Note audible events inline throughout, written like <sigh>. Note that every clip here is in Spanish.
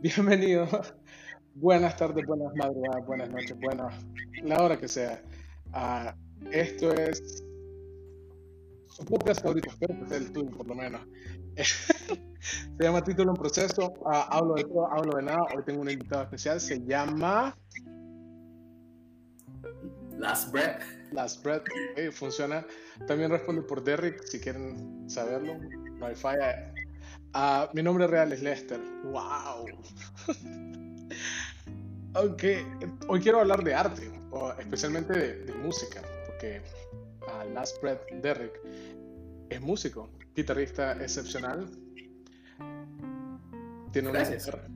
Bienvenido. <laughs> Buenas tardes, buenas madrugadas, buenas noches, buenas, la hora que sea. Ah, esto es su podcast favorito, espero que sea el tuyo por lo menos. <laughs> se llama Título en Proceso. Ah, hablo de todo, hablo de nada. Hoy tengo un invitado especial, se llama Last Breath. Last Breath. funciona. También responde por Derrick, si quieren saberlo. No hay falla. Ah, mi nombre real es Lester. ¡Wow! Aunque <laughs> hoy quiero hablar de arte, especialmente de, música, porque Last Breath Derrick es músico, guitarrista excepcional. Tiene una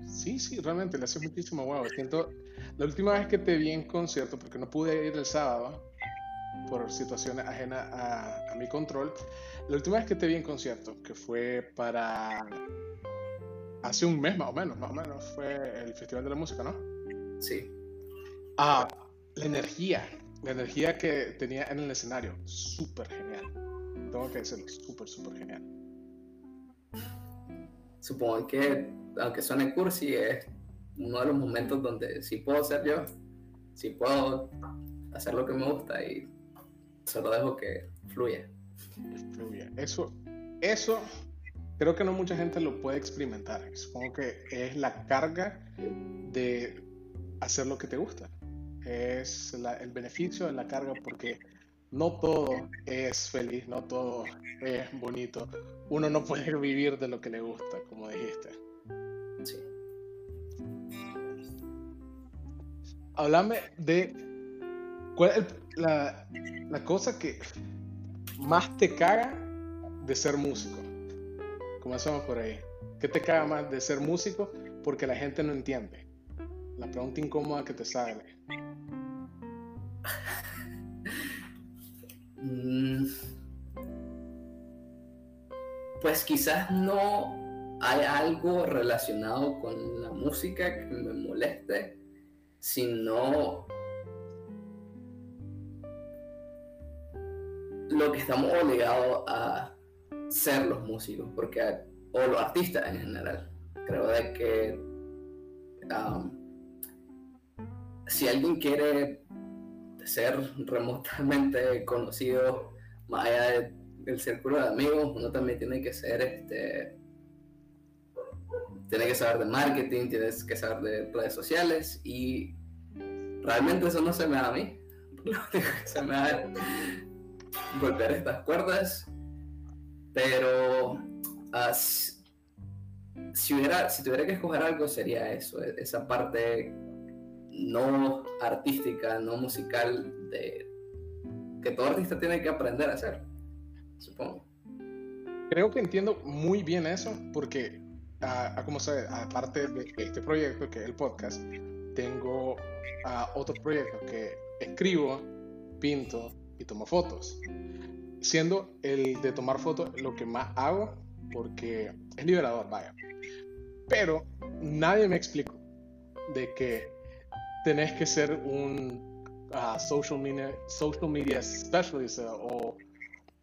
Sí, sí, realmente le hace muchísimo huevo. Siento, la última vez que te vi en concierto, porque no pude ir el sábado por situaciones ajenas a, a mi control, la última vez que te vi en concierto, que fue para hace un mes más o menos, más o menos, fue el Festival de la Música, ¿no? Sí. Ah, la energía, la energía que tenía en el escenario, súper genial. Tengo que decirlo, súper, súper genial. Supongo que, aunque suene cursi, es uno de los momentos donde sí puedo ser yo, sí puedo hacer lo que me gusta y solo dejo que fluya. Eso, eso creo que no mucha gente lo puede experimentar. Supongo que es la carga de hacer lo que te gusta. Es el beneficio de la carga porque no todo es feliz, no todo es bonito. Uno no puede <laughs> vivir de lo que le gusta, como dijiste. Sí. Háblame de cuál es la, la cosa que más te caga de ser músico? Comenzamos por ahí. ¿Qué te caga más de ser músico? Porque la gente no entiende. La pregunta incómoda que te sale. Mm. Pues quizás no hay algo relacionado con la música que me moleste, sino lo que estamos obligados a ser los músicos, porque, o los artistas en general. Creo que um, si alguien quiere ser remotamente conocido más allá del círculo de amigos, uno también tiene que ser este tiene que saber de marketing, tienes que saber de redes sociales y realmente eso no se me da a mí. <laughs> <laughs> se me da golpear estas cuerdas, pero ah, si, hubiera, tuviera que escoger algo sería eso, e, esa parte no artística, no musical de que todo artista tiene que aprender a hacer, supongo. Creo que entiendo muy bien eso, porque, uh, como sabes, aparte de este proyecto, que es el podcast, tengo uh, otro proyecto que escribo, pinto y tomo fotos siendo el de tomar fotos lo que más hago porque es liberador, vaya. Pero nadie me explicó de que tenés que ser un ah, social, media, social media specialist o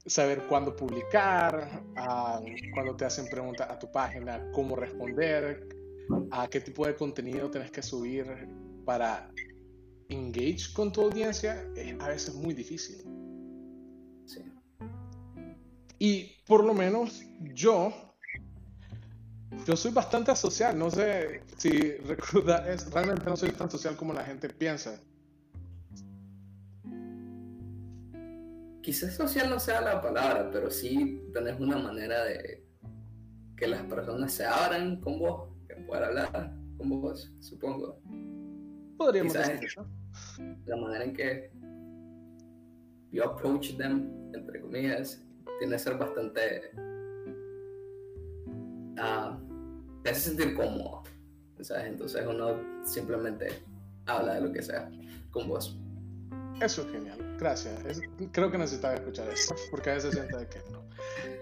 saber cuándo publicar, uh, cuando te hacen preguntas a tu página, cómo responder, a qué tipo de contenido tenés que subir para engage con tu audiencia, es a veces muy difícil. Y por lo menos yo, yo soy bastante social. No sé si <laughs> recuerdas, realmente no soy tan social como la gente piensa. Quizás social no sea la palabra, pero sí tenés una manera de que las personas se abran con vos, que puedan hablar con vos, supongo. Podríamos decir eso. La manera en que you approach them, entre comillas, tiene que ser bastante... Uh, te hace sentir cómodo, ¿sabes? Entonces uno simplemente habla de lo que sea con vos. Eso es genial, gracias. creo que necesitaba escuchar eso, porque a veces siento que no.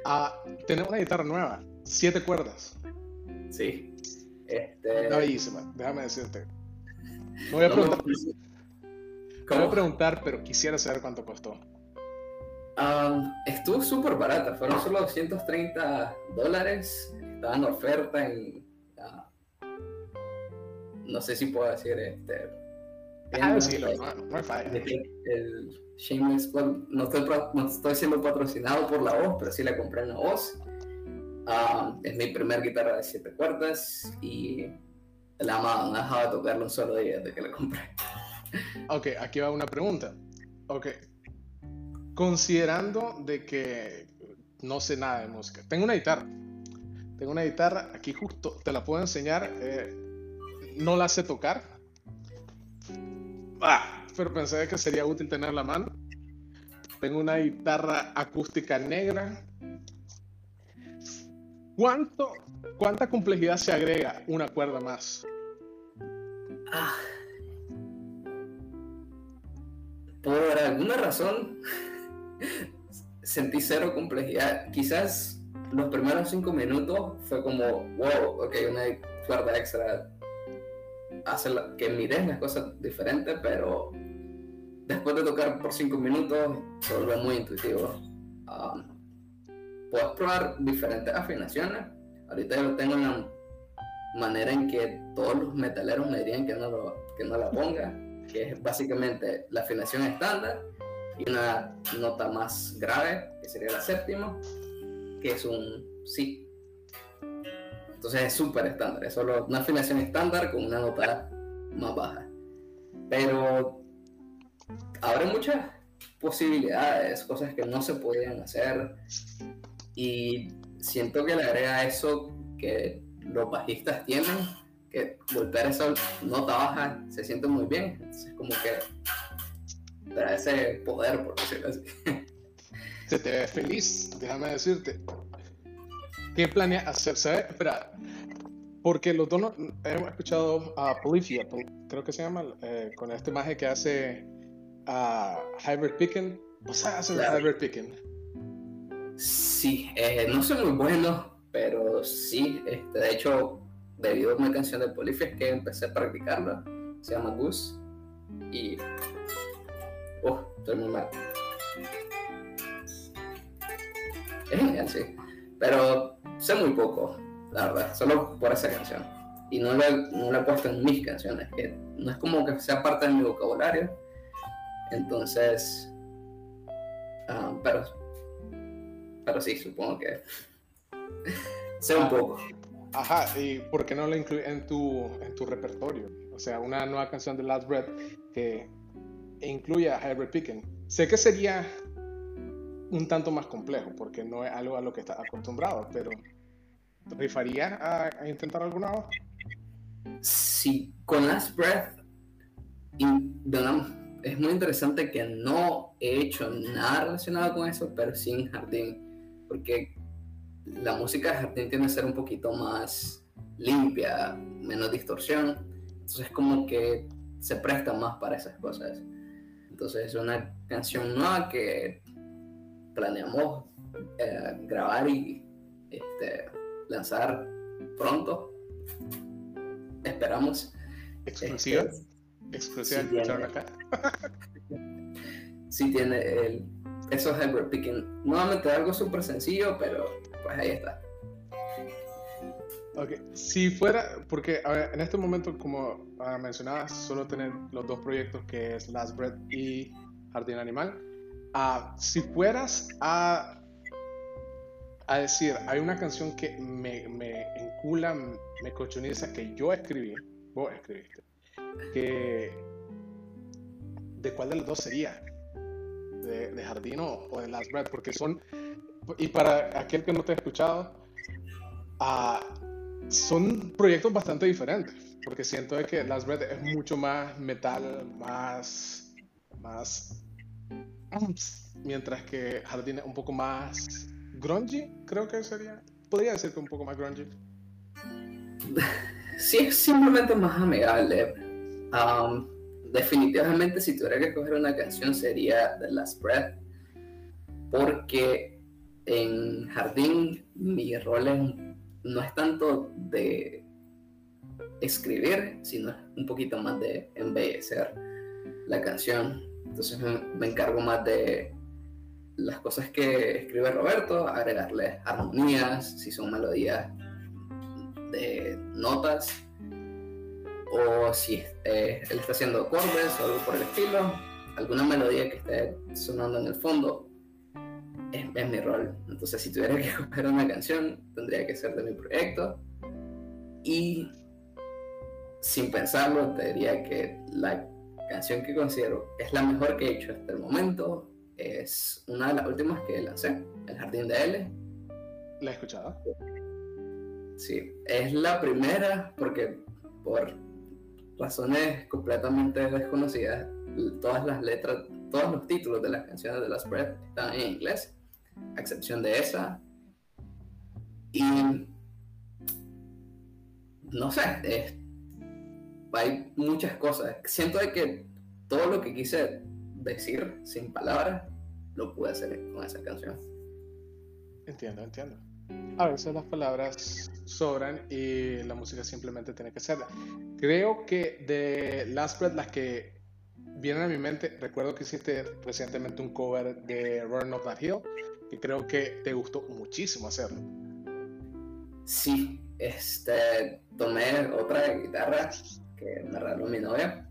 Ah, tenemos una guitarra nueva, siete cuerdas. Sí. Este... Bellísima, déjame decirte. No voy a preguntar. No voy a preguntar, pero quisiera saber cuánto costó estuvo súper barata, fueron solo 230 dólares, estaba en oferta en, no sé si puedo decir este. Ah, el- sí, lo- no, no falla. de que el Shameless Plug, no estoy, no estoy siendo patrocinado por la voz, pero sí la compré en la voz. Es mi primer guitarra de siete cuerdas y la amaba, no he dejado de tocarla un solo día desde que la compré. Ok, aquí va una pregunta. Ok. Considerando de que no sé nada de música. Tengo una guitarra. Tengo una guitarra, aquí justo, te la puedo enseñar. eh, no la sé tocar. Ah, pero pensé que sería útil tenerla a mano. Tengo una guitarra acústica negra. ¿Cuánto, ¿Cuánta complejidad se agrega una cuerda más? Ah. Por alguna razón sentí cero complejidad. Quizás los primeros cinco minutos fue como, wow, ok, una cuerda extra hace la- que mires las cosas diferentes, pero después de tocar por cinco minutos se vuelve muy intuitivo. Um, puedes probar diferentes afinaciones. Ahorita yo tengo en la manera en que todos los metaleros me dirían que no, lo, que no la ponga, que es básicamente la afinación estándar y una nota más grave, que sería la séptima, que es un sí. Entonces es súper estándar, es solo una afinación estándar con una nota más baja. Pero abre muchas posibilidades, cosas que no se podían hacer y siento que le agrega eso que los bajistas tienen, que golpear esa nota baja se siente muy bien, entonces como que da ese poder, por decirlo así. <laughs> Se te ve feliz, déjame decirte. ¿Qué planeas hacer? ¿Sabes? Espera, porque los dos no- hemos escuchado a Polyphia, Pol- creo que se llama, eh, con este maje que hace a Hybrid Picking. O sea, hace Claro. Hybrid Picking. Sí, eh, no soy muy bueno, pero sí, este, de hecho, debido a una canción de Polyphia es que empecé a practicarla, se llama Goose, y... Uf, estoy muy mal. Es genial, sí, pero sé muy poco, la verdad, solo por esa canción. Y no la, no la he puesto en mis canciones, no es como que sea parte de mi vocabulario, entonces... ah, pero pero sí, supongo que <laughs> sé un Ah. poco. Ajá, ¿y por qué no lo incluyes en tu, en tu repertorio? O sea, una nueva canción de Last Breath que incluya a Hybrid Picking. Sé que sería un tanto más complejo porque no es algo a lo que estás acostumbrado, pero ¿rifarías a, a intentar alguna voz? Sí, con Last Breath es muy interesante que no he hecho nada relacionado con eso, pero sí en Jardín, porque la música de Jardín tiende a ser un poquito más limpia, menos distorsión, entonces como que se presta más para esas cosas. Entonces es una canción nueva que planeamos eh, grabar y este, lanzar pronto. Esperamos. Exclusiva. Este, Exclusiva, escucharon tiene. acá. <laughs> sí tiene el, esos hybrid picking. Nuevamente algo súper sencillo, pero pues ahí está. Ok, si fuera, porque a ver, en este momento, como ah, mencionabas, solo tener los dos proyectos que es Last Breath y Jardín Animal. Ah, si fueras a, a decir, hay una canción que me, me encula, me cochoniza, que yo escribí, vos escribiste, que ¿de cuál de los dos sería? ¿De, de Jardín o, o de Last Breath? Porque son, y para aquel que no te ha escuchado, ah, son proyectos bastante diferentes, porque siento de que Last Breath es mucho más metal, más, más, mientras que Jardín es un poco más grungy, creo que sería, podría decir que un poco más grungy. <laughs> Sí, es simplemente más amigable. Um, definitivamente, si tuviera que escoger una canción, sería The Last Breath, porque en Jardín mi rol es, no es tanto de escribir, sino un poquito más de embellecer la canción. Entonces me encargo más de las cosas que escribe Roberto, agregarle armonías, si son melodías de notas o si eh, él está haciendo acordes o algo por el estilo, alguna melodía que esté sonando en el fondo, es, es, mi rol. Entonces, si tuviera <laughs> que coger una canción, tendría que ser de mi proyecto. Y sin pensarlo, te diría que la canción que considero es la mejor que he hecho hasta el momento es una de las últimas que lancé, El Jardín de L. ¿La he escuchado? Sí, es la primera porque por razones completamente desconocidas, todas las letras, todos los títulos de las canciones de la Spread están en inglés, a excepción de esa. Y no sé, hay muchas cosas. Siento que todo lo que quise decir sin palabras lo pude hacer con esa canción. Entiendo, entiendo. A veces las palabras sobran y la música simplemente tiene que ser. Creo que de Last Breath, las que vienen a mi mente, recuerdo que hiciste recientemente un cover de Run of That Hill, que creo que te gustó muchísimo hacerlo. Sí, este, tomé otra guitarra que me regaló mi novia,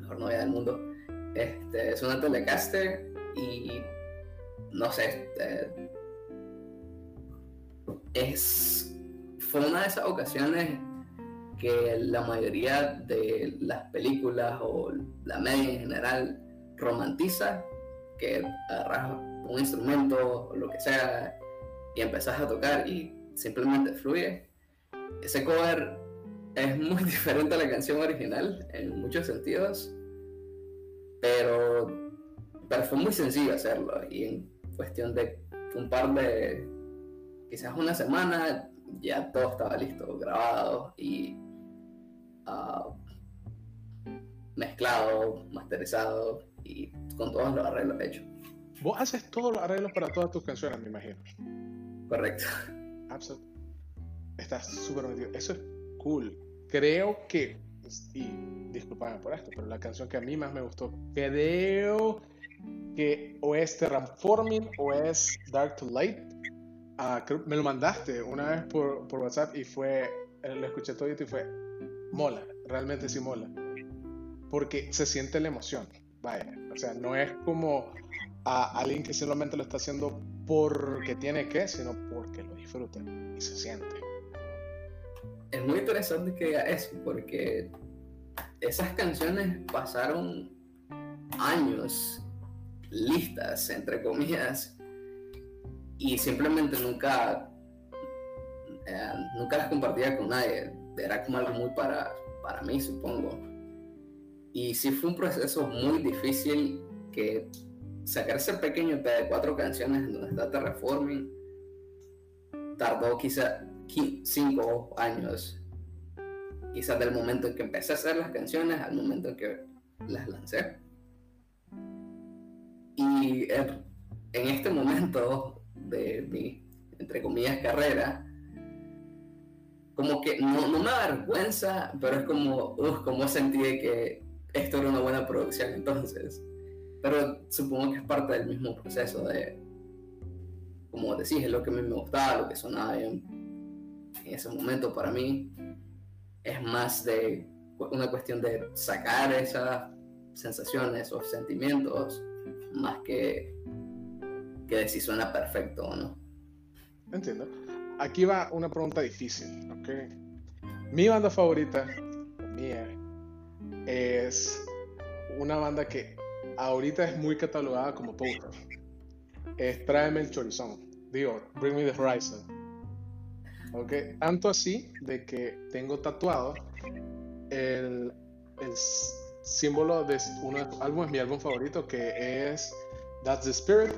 mejor novia del mundo. Este, es una Telecaster y no sé, este, es, fue una de esas ocasiones que la mayoría de las películas o la media en general romantiza, que agarras un instrumento o lo que sea y empezás a tocar y simplemente fluye. Ese cover es muy <laughs> diferente a la canción original en muchos sentidos, pero, pero fue muy sencillo hacerlo y en cuestión de un par de, quizás una semana, ya todo estaba listo, grabado y uh, mezclado, masterizado y con todos los arreglos hechos. Vos haces todos los arreglos para todas tus canciones, me imagino. Correcto. Absolutamente. Estás súper metido. Eso es cool. Creo que, y disculpame por esto, pero la canción que a mí más me gustó, creo que o es Terraforming o es Dark to Light. Ah, me lo mandaste una vez por, por, WhatsApp y fue, eh, lo escuché todo y fue, mola, realmente sí mola. Porque se siente la emoción, vaya. O sea, no es como a alguien que solamente lo está haciendo porque tiene que, sino porque lo disfruta y se siente. Es muy interesante que diga eso, porque esas canciones pasaron años listas, entre comillas, y simplemente nunca, eh, nunca las compartía con nadie. Era como algo muy para, para mí, supongo. Y sí fue un proceso muy difícil que sacar ese pequeño EP de cuatro canciones en donde está Terraforming tardó quizá cinco años. Quizás del momento en que empecé a hacer las canciones al momento en que las lancé. Y en, este momento de mi, entre comillas, carrera, como que no, no me da vergüenza, pero es como, uff, como sentí que esto era una buena producción entonces. Pero supongo que es parte del mismo proceso de, como decís, es lo que a mí me gustaba, lo que sonaba bien en ese momento para mí. Es más de una cuestión de sacar esas sensaciones o sentimientos más que, que de si suena perfecto o no. Entiendo. Aquí va una pregunta difícil. Mi banda favorita, mía, es una banda que ahorita es muy catalogada como power. Es Tráeme el Chorizón. Digo, Bring Me the Horizon. ¿Ok? Tanto así de que tengo tatuado el, símbolo de uno de álbumes, mi álbum favorito, que es That's the Spirit.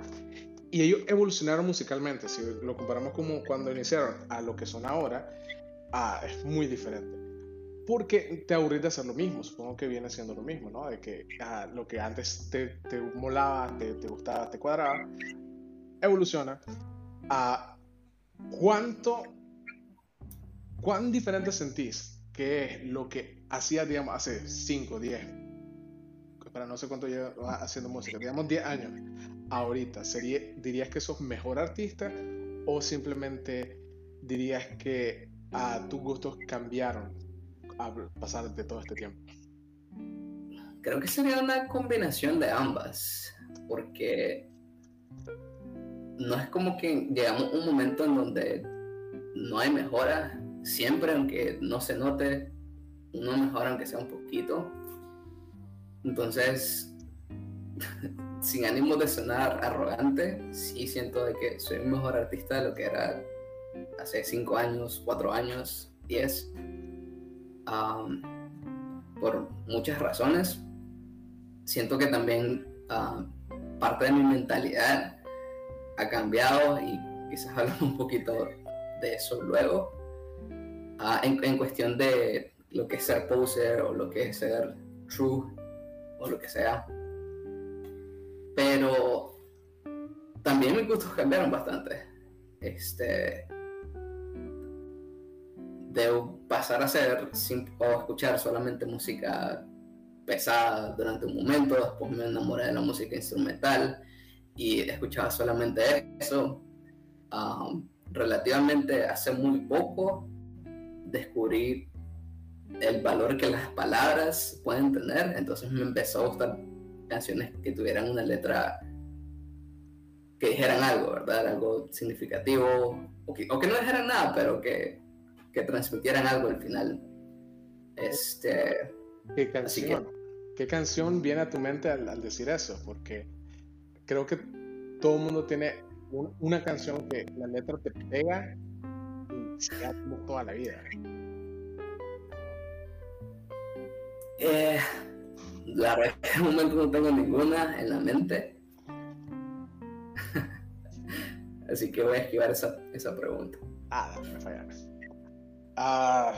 Y ellos evolucionaron musicalmente. Si lo comparamos como cuando iniciaron a lo que son ahora, ah, es muy diferente. Porque te aburrís de hacer lo mismo, supongo que viene siendo lo mismo, ¿no? De que ah, lo que antes te, te molaba, te, te, gustaba, te cuadraba, evoluciona a cuánto, cuán diferente sentís que es lo que hacía, digamos, hace 5, 10, para no sé cuánto lleva haciendo música, digamos 10 años, ahorita, sería, ¿dirías que sos mejor artista o simplemente dirías que a tus gustos cambiaron a pasar de todo este tiempo? Creo que sería una combinación de ambas, porque no es como que llegamos a un momento en donde no hay mejora, siempre aunque no se note, uno mejora aunque sea un poquito. Entonces, <laughs> sin ánimo de sonar arrogante, sí siento de que soy un mejor artista de lo que era hace 5 años, 4 años, 10. por muchas razones. Siento que también parte de mi mentalidad ha cambiado y quizás hablamos un poquito de eso luego. Ah, en, en, cuestión de lo que es ser poser o lo que es ser true o lo que sea. Pero también mis gustos cambiaron bastante. Este. De pasar a ser o escuchar solamente música pesada durante un momento, después me enamoré de la música instrumental y escuchaba solamente eso. Um, relativamente hace muy poco descubrí el valor que las palabras pueden tener, entonces me empezó a gustar canciones que tuvieran una letra que dijeran algo, ¿verdad? Algo significativo, o que, no dijeran nada, pero que, que transmitieran algo al final. Este, ¿Qué canción? ¿Qué canción viene a tu mente al, decir eso? Porque creo que todo el mundo tiene una canción que la letra te pega y se como toda la vida. Eh, la verdad que no tengo ninguna en la mente. <laughs> Así que voy a esquivar esa, esa pregunta. Ah, me fallaron. Ah,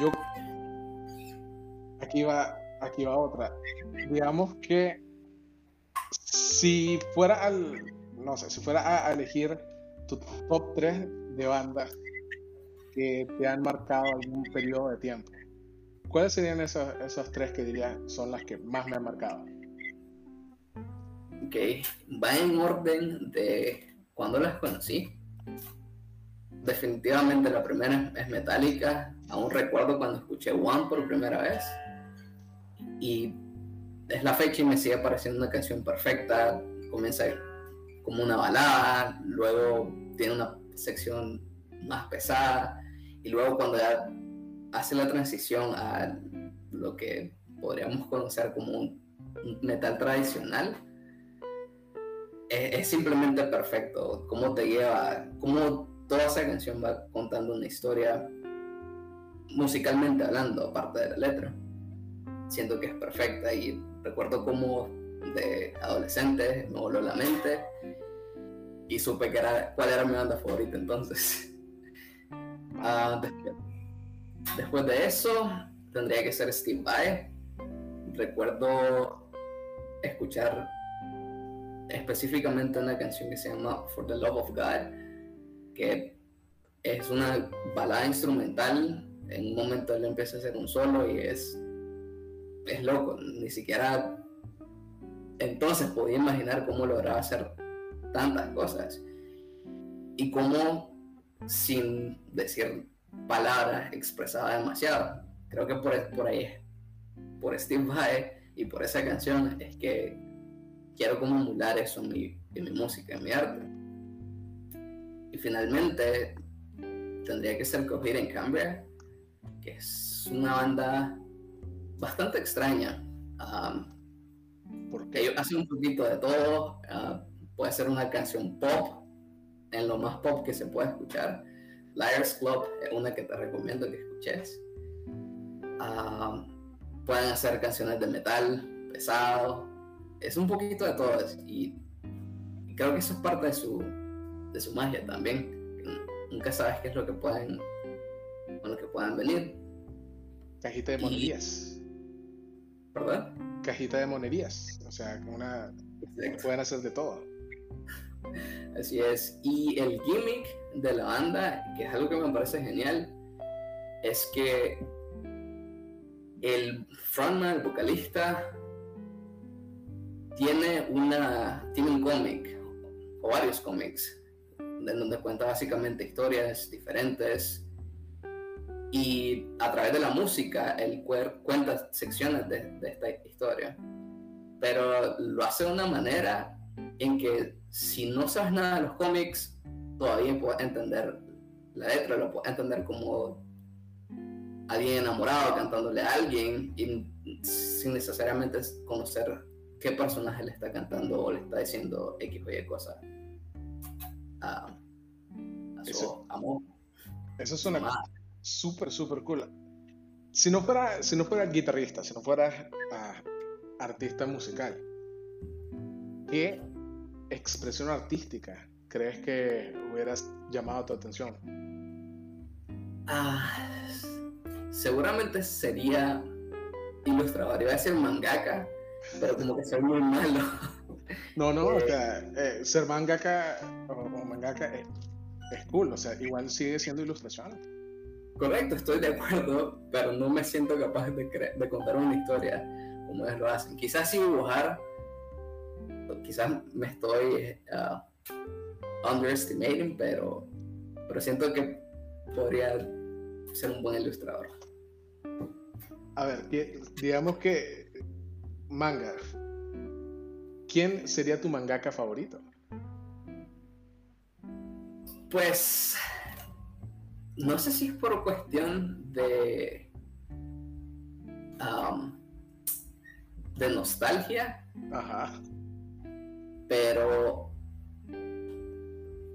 yo. Aquí va, aquí va otra. Digamos que si fuera al. No sé, si fuera a elegir tu top 3 de bandas que te han marcado algún periodo de tiempo ¿Cuáles serían esos, esos tres que diría son las que más me han marcado? Ok, va en orden de cuando las conocí. Definitivamente la primera es Metallica. Aún recuerdo cuando escuché One por primera vez. Y es la fecha y me sigue pareciendo una canción perfecta. Comienza como una balada, luego tiene una sección más pesada. Y luego cuando ya hace la transición a lo que podríamos conocer como un, metal tradicional, es, simplemente perfecto. Cómo te lleva, cómo toda esa canción va contando una historia musicalmente hablando, aparte de la letra. Siento que es perfecta y recuerdo cómo de adolescente me voló la mente y supe que era, cuál era mi banda favorita entonces. <laughs> Después de eso, tendría que ser Steve Vai. Recuerdo escuchar específicamente una canción que se llama For the Love of God, que es una balada instrumental. En un momento él empieza a hacer un solo y es, es loco. Ni siquiera entonces podía imaginar cómo lograba hacer tantas cosas. Y cómo, sin decir palabra expresada demasiado. Creo que por, por ahí, por Steve Vai y por esa canción es que quiero como emular eso en mi, en mi música, en mi arte. Y finalmente tendría que ser Coger en Cambria, que es una banda bastante extraña. porque ellos hacen un poquito de todo. Ah, puede ser una canción pop, en lo más pop que se puede escuchar Liars Club es una que te recomiendo que escuches. Ah, pueden hacer canciones de metal pesado. Es un poquito de todo. Y, creo que eso es parte de su, de su magia también. Nunca sabes qué es lo que pueden, con lo que puedan venir. Cajita de monerías. ¿Verdad? Cajita de monerías. O sea, una, pueden hacer de todo. Así es. Y el gimmick de la banda, que es algo que me parece genial, es que el frontman, el vocalista, tiene, una, tiene un cómic, o varios cómics, en donde cuenta básicamente historias diferentes. y a través de la música él cuenta secciones de, esta historia. Pero lo hace de una manera en que si no sabes nada de los cómics, todavía puedes entender la letra, lo puedes entender como alguien enamorado cantándole a alguien y sin necesariamente conocer qué personaje le está cantando o le está diciendo X o Y cosa a, su eso, amor. Eso suena súper, súper cool. Si no fuera, si no fuera guitarrista, si no fuera ah, artista musical, ¿qué expresión artística crees que hubieras llamado tu atención? Ah, seguramente sería ilustrador. Iba a decir mangaka, pero como que soy muy malo. No, no, o sea, <laughs> eh, ser mangaka o, mangaka es, cool, o sea, igual sigue siendo ilustración. Correcto, estoy de acuerdo, pero no me siento capaz de, de contar una historia como ellos lo hacen. Quizás sí dibujar, quizás me estoy uh, underestimating, pero, pero siento que podría ser un buen ilustrador. A ver, digamos que manga. ¿Quién sería tu mangaka favorito? Pues no sé si es por cuestión de um, de nostalgia. Ajá. Pero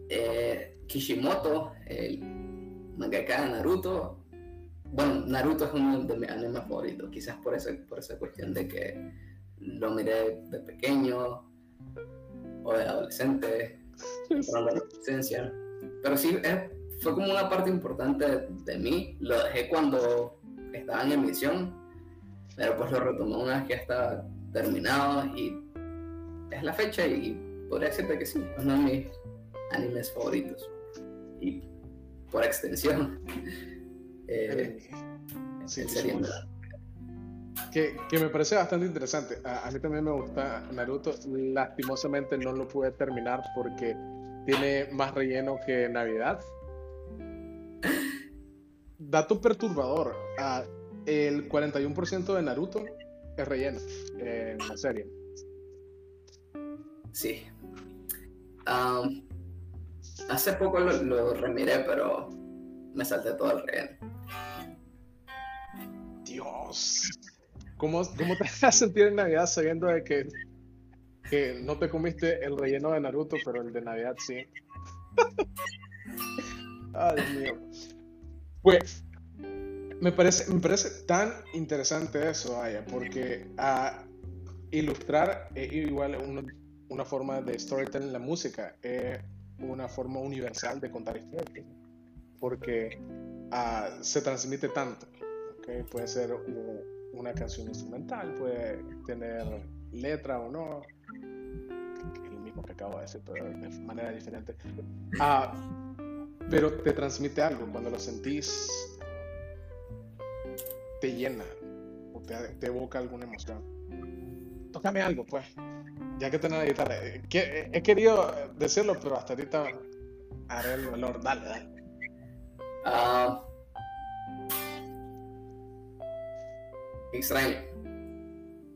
eh, Kishimoto, el mangaka de Naruto, bueno, Naruto es uno de mis animes favoritos, quizás por, por esa cuestión de que lo miré de pequeño o de adolescente, por la adolescencia. Pero sí, fue como una parte importante de, mí. Lo dejé cuando estaba en emisión, pero pues lo retomé una vez que ya estaba terminado y es la fecha y podría decirte que sí, es uno de mis animes favoritos. Y por extensión. <laughs> Eh, que, que, me parece bastante interesante. A, mí también me gusta Naruto. Lastimosamente no lo pude terminar porque tiene más relleno que Navidad. Dato perturbador. el 41% de Naruto es relleno en la serie. Sí. hace poco lo, lo remiré, pero me salté todo el relleno. Dios. ¿Cómo, ¿Cómo, te <laughs> vas a sentir en Navidad sabiendo de que, que no te comiste el relleno de Naruto, pero el de Navidad sí? <laughs> Ay, Dios mío. Pues, me parece, me parece tan interesante eso, Aya, porque a ilustrar es igual una, forma de storytelling la música, es una forma universal de contar historias, porque ah, se transmite tanto puede ser una canción instrumental, puede tener letra o no, es lo mismo que acabo de decir, pero de manera diferente. Ah, pero te transmite algo, cuando lo sentís, te llena o te, evoca alguna emoción. Tócame algo, pues, ya que tenés la guitarra. he querido decirlo, pero hasta ahorita haré el valor. Dale, dale. Ah, extraño.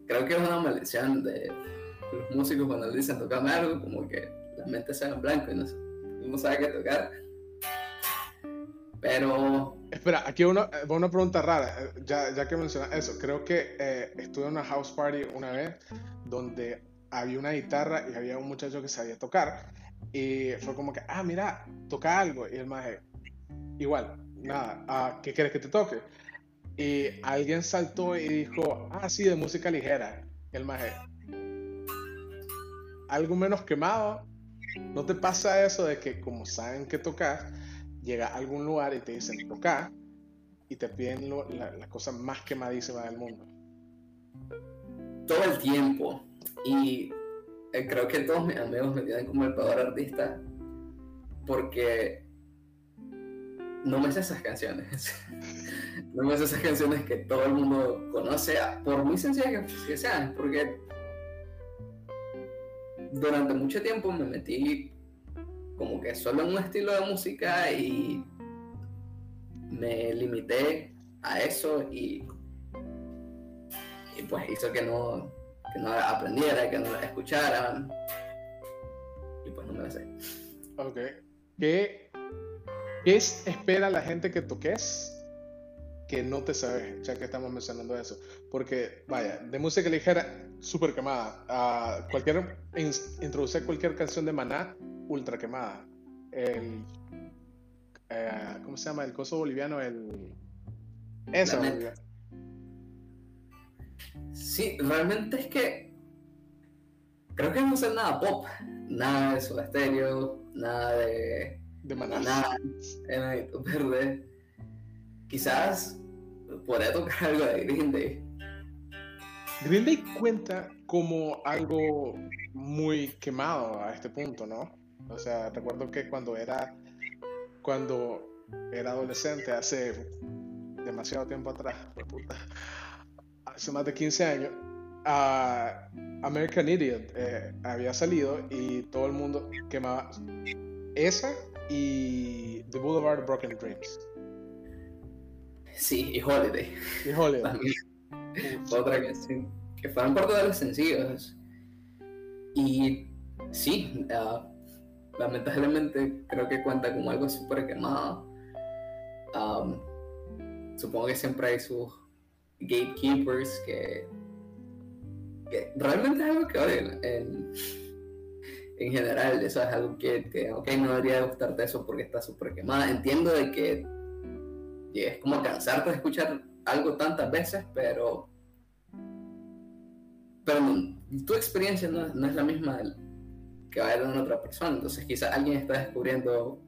Creo que es una maldición de los músicos cuando dicen tocarme algo, como que la mente se en y no, sabe qué tocar. Pero. Espera, aquí una, una pregunta rara, ya, ya que mencionas eso. Creo que eh, estuve en una house party una vez donde había una guitarra y había un muchacho que sabía tocar. Y fue como que, ah, mira, toca algo. Y el maje, igual, nada, ah, ¿qué quieres que te toque? y alguien saltó y dijo, ah, sí, de música ligera. El maje, algo menos quemado. ¿No te pasa eso de que como saben que tocas, llega a algún lugar y te dicen tocar y te piden la, cosa más quemadísima del mundo? Todo el tiempo. Y eh, creo que todos mis amigos me tienen como el peor artista porque no me sé esas canciones. <laughs> no me sé esas canciones que todo el mundo conoce, por muy sencillas que, sean, porque durante mucho tiempo me metí como que solo un estilo de música y me limité a eso y, y pues hizo que no, que no aprendiera, que no la escuchara. Y pues no me la sé. Ok. ¿Qué, qué es- espera la gente que toques que no te sabes, ya que estamos mencionando eso? Porque, vaya, de música ligera, súper quemada. Ah, cualquier, in- introducir cualquier canción de Maná, ultra quemada. El, eh, ¿Cómo se llama? El coso boliviano, el... Eso, Lamento. boliviano. Sí, realmente es que creo que no sé nada pop, nada de Soda Stereo, nada de de Maná. nada Enanito Verde. Quizás podría tocar <laughs> algo de Green Day. Green Day cuenta como algo muy quemado a este punto, ¿no? O sea, recuerdo que cuando era cuando era adolescente, hace demasiado tiempo atrás, puta, hace más de 15 años, ah, American Idiot eh, había salido y todo el mundo quemaba esa y The Boulevard of Broken Dreams. Sí, y Holiday. Y Holiday. <laughs> Otra canción que fueron parte de los sencillos. Y sí, ah, lamentablemente creo que cuenta como algo súper quemado. Am, supongo que siempre hay sus gatekeepers que, que realmente es algo que odian en, en general. Eso es algo que, que, ok, no debería de gustarte eso porque está súper quemada. Entiendo de que es como cansarte de escuchar algo tantas veces, pero pero tu experiencia no, no es la misma que va a de una otra persona. Entonces quizás alguien está descubriendo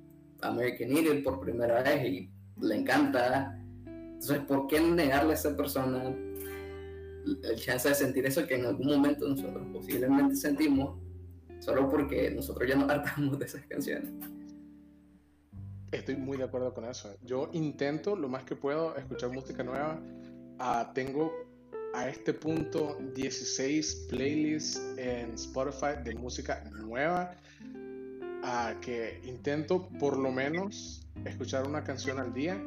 American Idiot por primera vez y le encanta. Entonces, ¿por qué negarle a esa persona el chance de sentir eso que en algún momento nosotros posiblemente sentimos solo porque nosotros ya nos hartamos de esas canciones? Estoy muy de acuerdo con eso. Yo intento lo más que puedo escuchar música nueva. Ah, tengo a este punto 16 playlists en Spotify de música nueva. ah, que intento por lo menos escuchar una canción al día.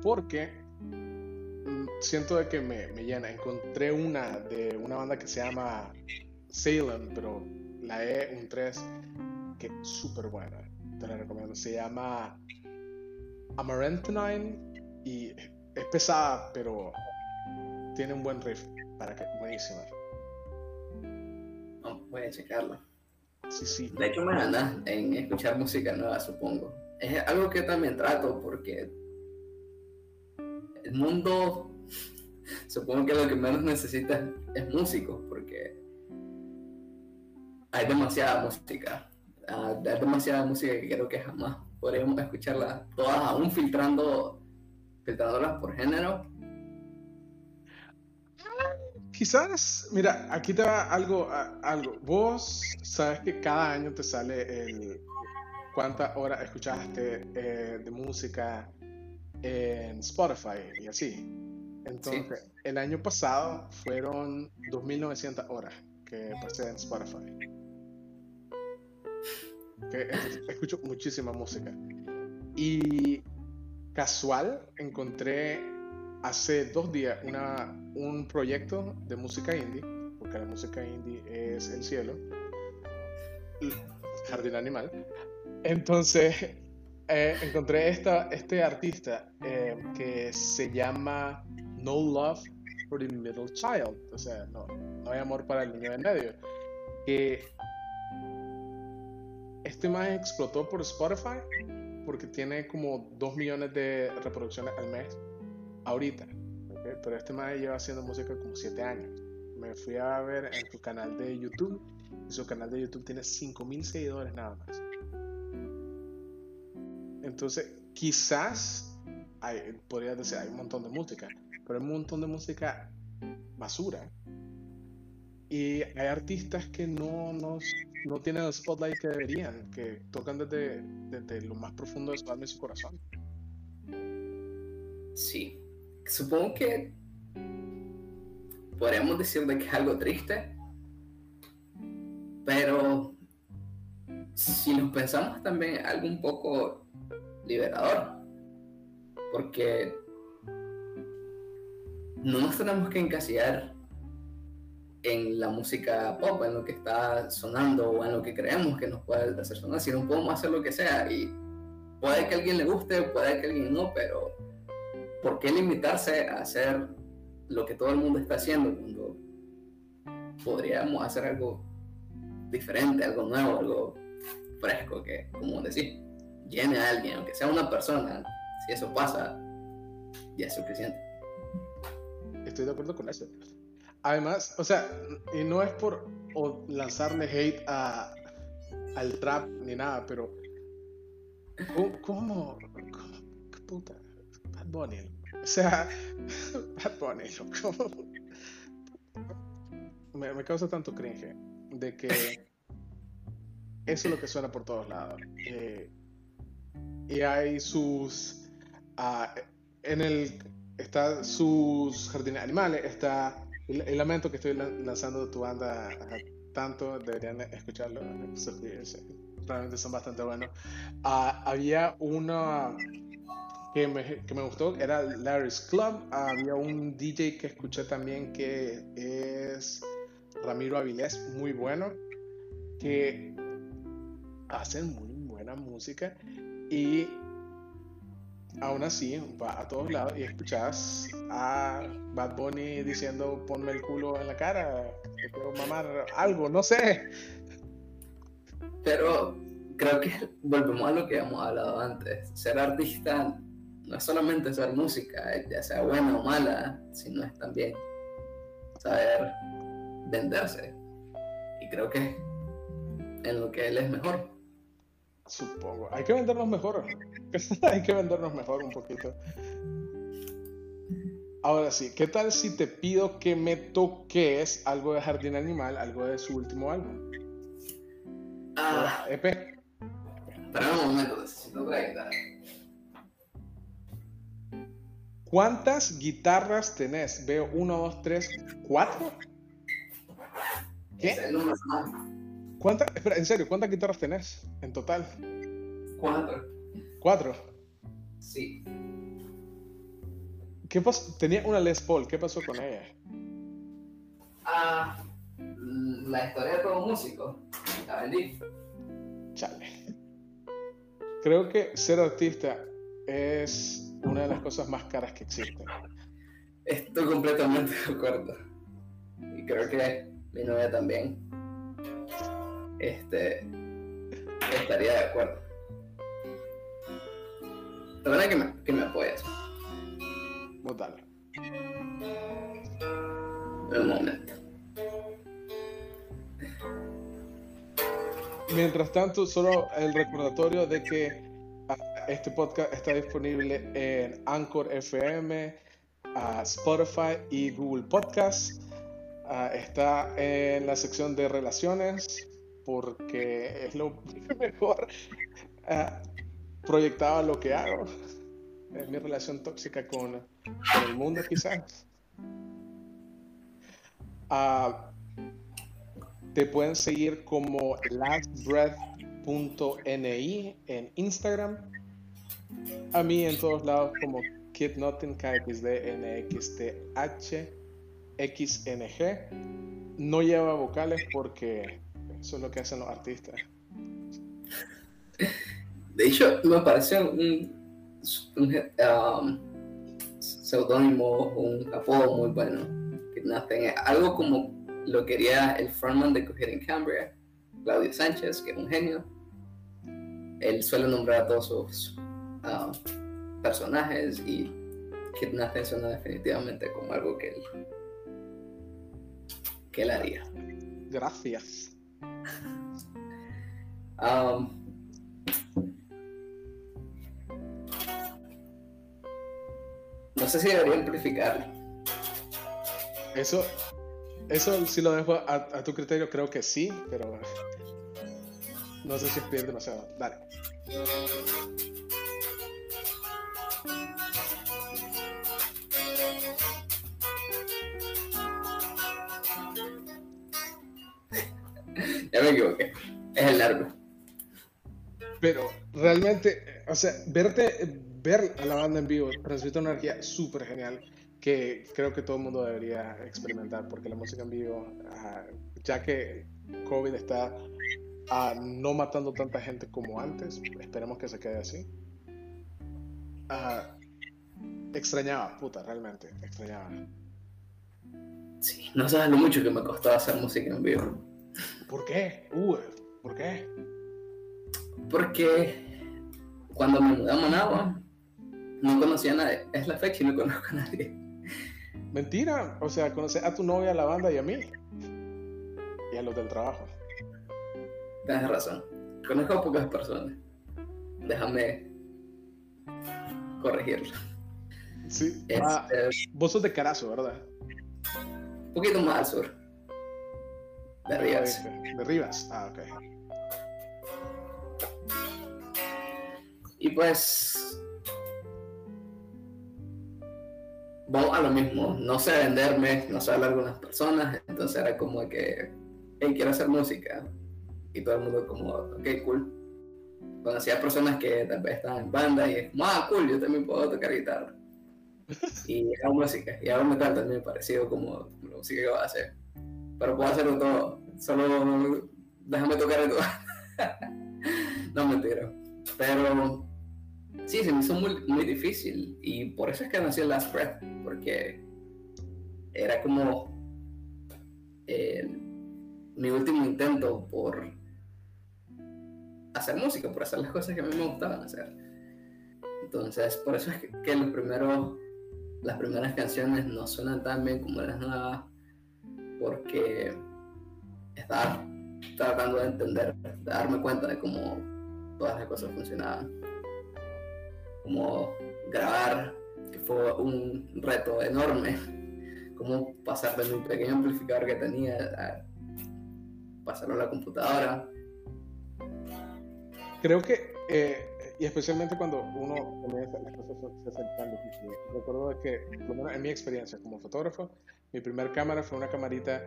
Porque mm, siento de que me, me llena. Encontré una de una banda que se llama Salem, pero la E, un 3, que es súper buena. Te la recomiendo. Se llama Amaranthine y es pesada, pero tiene un buen riff. Para que, buenísima. No, voy a. Sí, sí. De hecho, me ganas en escuchar música nueva, supongo. Es algo que también trato porque el mundo, <laughs> supongo que lo que menos necesita es músicos, porque hay demasiada música. Ah, hay demasiada música que creo que jamás podríamos escucharla todas, aún filtrando, filtrándolas por género. Quizás, mira, aquí te va algo, a- algo. Vos sabes que cada año te sale el cuántas horas escuchaste eh, de música en Spotify y así. Entonces, el año pasado fueron 2.900 horas que pasé en Spotify. Que escucho muchísima música. Y casual encontré hace dos días una, un proyecto de música indie, porque la música indie es el cielo, jardín animal. Entonces <laughs> eh, encontré esta, este artista eh, que se llama No Love for the Middle Child, o sea, no, no hay amor para el niño de medio. Que este más explotó por Spotify porque tiene como 2 millones de reproducciones al mes ahorita. Pero este man lleva haciendo música como 7 años. Me fui a ver en su canal de YouTube y su canal de YouTube tiene 5000 seguidores nada más. Entonces, quizás hay, podría decir, hay un montón de música, pero hay un montón de música basura. Y hay artistas que no, no, no tienen el spotlight que deberían, que tocan desde, desde lo más profundo de su alma y su corazón. Sí. Supongo que podríamos decir de que es algo triste, pero si nos pensamos también algo un poco liberador, porque no nos tenemos que encasillar en la música pop, en lo que está sonando o en lo que creemos que nos puede hacer sonar, sino podemos hacer lo que sea y puede que a alguien le guste, puede que a alguien no, pero ¿por qué limitarse a hacer lo que todo el mundo está haciendo cuando podríamos hacer algo diferente, algo nuevo, algo fresco que, como decir, llene a alguien, aunque sea una persona, si eso pasa, ya es suficiente. Estoy de acuerdo con eso. Además, o sea, y no es por lanzarle hate a, al trap ni nada, pero ¿cómo? cómo, qué puta? Bunny. O sea, <laughs> Bad Bunny, me, me causa tanto cringe de que eso es lo que suena por todos lados. Eh, y hay sus. Uh, en el. Está sus jardines animales, está el, lamento que estoy lanzando tu banda tanto, deberían escucharlo, realmente son bastante buenos. Uh, había una que me, que me, gustó, era Larry's Club. había un DJ que escuché también que es Ramiro Avilés, muy bueno, que hacen muy buena música y aún así va a todos lados y escuchas a Bad Bunny diciendo ponme el culo en la cara, te puedo mamar algo, no sé. Pero creo que volvemos a lo que hemos hablado antes. Ser artista no es solamente hacer música, ya sea buena o mala, sino es también saber venderse. Y creo que en lo que él es mejor. Supongo. Hay que vendernos mejor. <laughs> Hay que vendernos mejor un poquito. Ahora sí, ¿qué tal si te pido que me toques algo de Jardín Animal, algo de su último álbum? Ah. EP. Espera un momento, necesito otra guitarra. ¿Cuántas guitarras tenés? Veo uno, dos, tres, cuatro. ¿Qué? ¿Cuántas? Espera, en serio, ¿cuántas guitarras tenés en total? Cuatro. ¿Cuatro? Sí. ¿Qué pasó? Tenía una Les Paul, ¿qué pasó con ella? Ah, la historia de todo músico. La vendí. Chale. Creo que ser artista es una de las cosas más caras que existen. Estoy completamente de acuerdo. Y creo que mi novia también. Este. Estaría de acuerdo. La verdad que me, que me apoyas. Vos Un momento. Mientras tanto, solo el recordatorio de que este podcast está disponible en Anchor FM, Spotify y Google Podcast. Ah, está en la sección de relaciones porque es lo <laughs> mejor uh, proyectado lo que hago. Es mi relación tóxica con, el mundo quizás. te pueden seguir como lastbreath.ni en Instagram. A mí en todos lados como KidNotin, KXD, NXTH, XNG. No lleva vocales porque eso es lo que hacen los artistas. De hecho, me parece un, un um, seudónimo, un apodo muy bueno. Que algo como lo quería el frontman de Coger en Cambria, Claudio Sánchez, que es un genio. Él suele nombrar a todos sus personajes y Kidnapping suena definitivamente como algo que él, que él haría. Gracias. Um, no sé si debería amplificar. Eso, eso sí lo dejo a, tu criterio, creo que sí, pero no sé si es demasiado. Dale. Equivoqué. Es el largo. Pero realmente, o sea, verte ver a la banda en vivo transmite una energía súper genial que creo que todo el mundo debería experimentar, porque la música en vivo, ya que COVID está ah, no matando tanta gente como antes, esperemos que se quede así. Extrañaba, puta, realmente, extrañaba. Sí, no sabes lo mucho que me costaba hacer música en vivo. ¿Por qué? Uh, ¿Por qué? Porque cuando me mudé a Managua, no conocía a nadie. Es la fecha y no conozco a nadie. Mentira, o sea, conocer a tu novia, a la banda y a mí. Y a los del trabajo. Tienes razón. Conozco a pocas personas. Déjame corregirlo. Sí. Ah, Este, vos sos de Carazo, ¿verdad? un poquito más al sur. De Rivas. De Rivas. Ah, ok. Y pues. Vamos a lo mismo. No sé venderme, no sé hablar con las personas. Entonces era como que. Hey, quiero hacer música. Y todo el mundo, como, ok, cool. Conocí a personas que tal vez estaban en banda y es como, ah, cool, yo también puedo tocar guitarra. <laughs> y hago música. Y hago metal también parecido como la música que voy a hacer. Pero puedo hacerlo todo. Solo déjame tocar todo. <laughs> no mentira. Pero sí, se me hizo muy, muy difícil. Y por eso es que nació Last Breath. Porque era como eh, mi último intento por hacer música, por hacer las cosas que a mí me gustaban hacer. Entonces, por eso es que, que los primeros, las primeras canciones no suenan tan bien como las nuevas, porque estaba tratando de entender, de darme cuenta de cómo todas las cosas funcionaban. Como grabar, que fue un reto enorme, cómo pasar de mi pequeño amplificador que tenía a pasarlo a la computadora. Creo que, eh, y especialmente cuando uno comienza, las cosas se hacen difíciles. Recuerdo que, en mi experiencia como fotógrafo, mi primer cámara fue una camarita,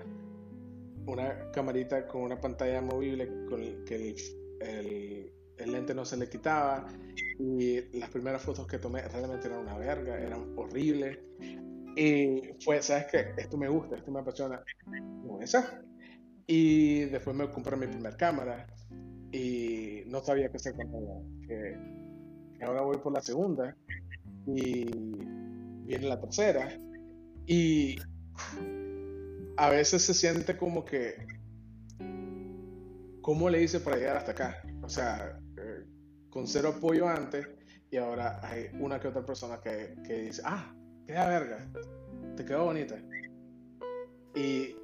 una camarita con una pantalla movible con el, que el, el, el lente no se le quitaba y las primeras fotos que tomé realmente eran una verga, eran horribles. Y fue, ¿sabes qué? Esto me gusta, esto me apasiona. Como esa. Y después me compré mi primer cámara y no sabía qué hacer con ella. Ahora voy por la segunda y viene la tercera. Y a veces se siente como que, ¿cómo le hice para llegar hasta acá? O sea, eh, con cero apoyo antes y ahora hay una que otra persona que, que dice, ah, queda verga, te quedó bonita. Y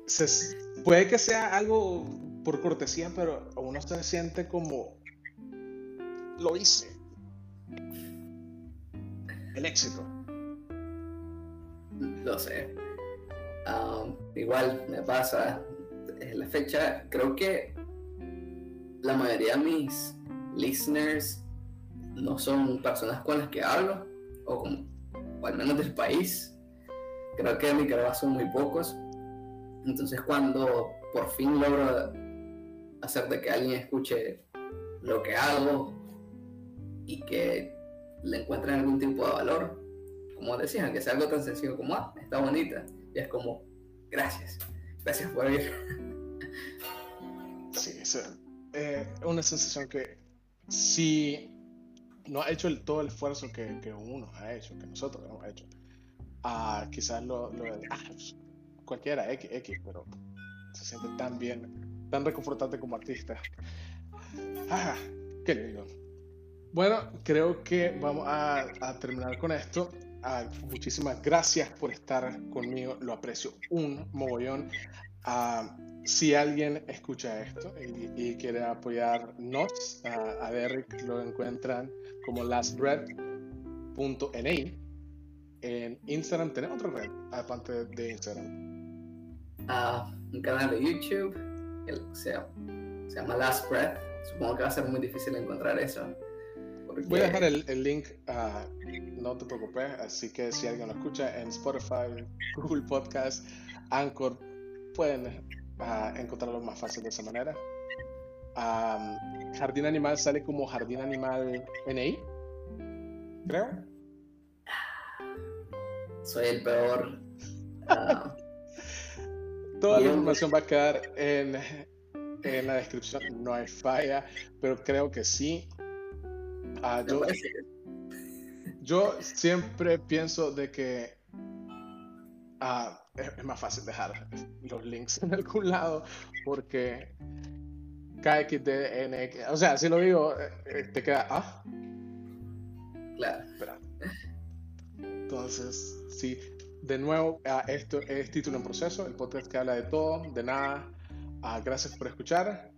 puede que sea algo por cortesía, pero uno se siente como, lo hice. El éxito. Lo sé. Um, igual me pasa. Es la fecha, creo que la mayoría de mis listeners no son personas con las que hablo, o, al menos del país. Creo que en Nicaragua son muy pocos. Entonces cuando por fin logro hacer de que alguien escuche lo que hago y que le encuentren algún tipo de valor, como decían, que sea algo tan sencillo como, ah, está bonita, y es como, gracias, gracias por ir. Sí, es eh, una sensación que si no ha hecho todo el esfuerzo que, uno ha hecho, que nosotros hemos hecho, ah, quizás lo, lo ah, pues, cualquiera, X, X, pero se siente tan bien, tan reconfortante como artista. Ah, qué lindo. Bueno, creo que vamos a terminar con esto. Ah, muchísimas gracias por estar conmigo, lo aprecio un mogollón. Ah, si alguien escucha esto y, y quiere apoyarnos, a, a Derrick lo encuentran como lastred.ni. En Instagram, ¿tenemos otra red aparte de Instagram? Uh, un canal de YouTube, el, se, llama Last Breath. Supongo que va a ser muy difícil encontrar eso. Porque... Voy a dejar el, el link, uh, no te preocupes, así que si alguien lo escucha en Spotify, <laughs> Google Podcast, Anchor, pueden uh, encontrarlo más fácil de esa manera. Um, Jardín Animal sale como Jardín Animal NI. creo. Soy el peor. Ah, <laughs> Toda la información va a quedar en, en la descripción, no hay falla, pero creo que sí. Ah, yo, siempre pienso de que ah, es, es más fácil dejar los links en algún lado porque KXDN, o sea, si lo digo, eh, eh, te queda, ah, Claro. espera. Entonces, sí, de nuevo, ah, esto es Título en Proceso, el podcast que habla de todo, de nada. Ah, gracias por escuchar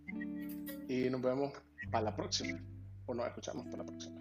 y nos vemos para la próxima. O nos escuchamos para la próxima.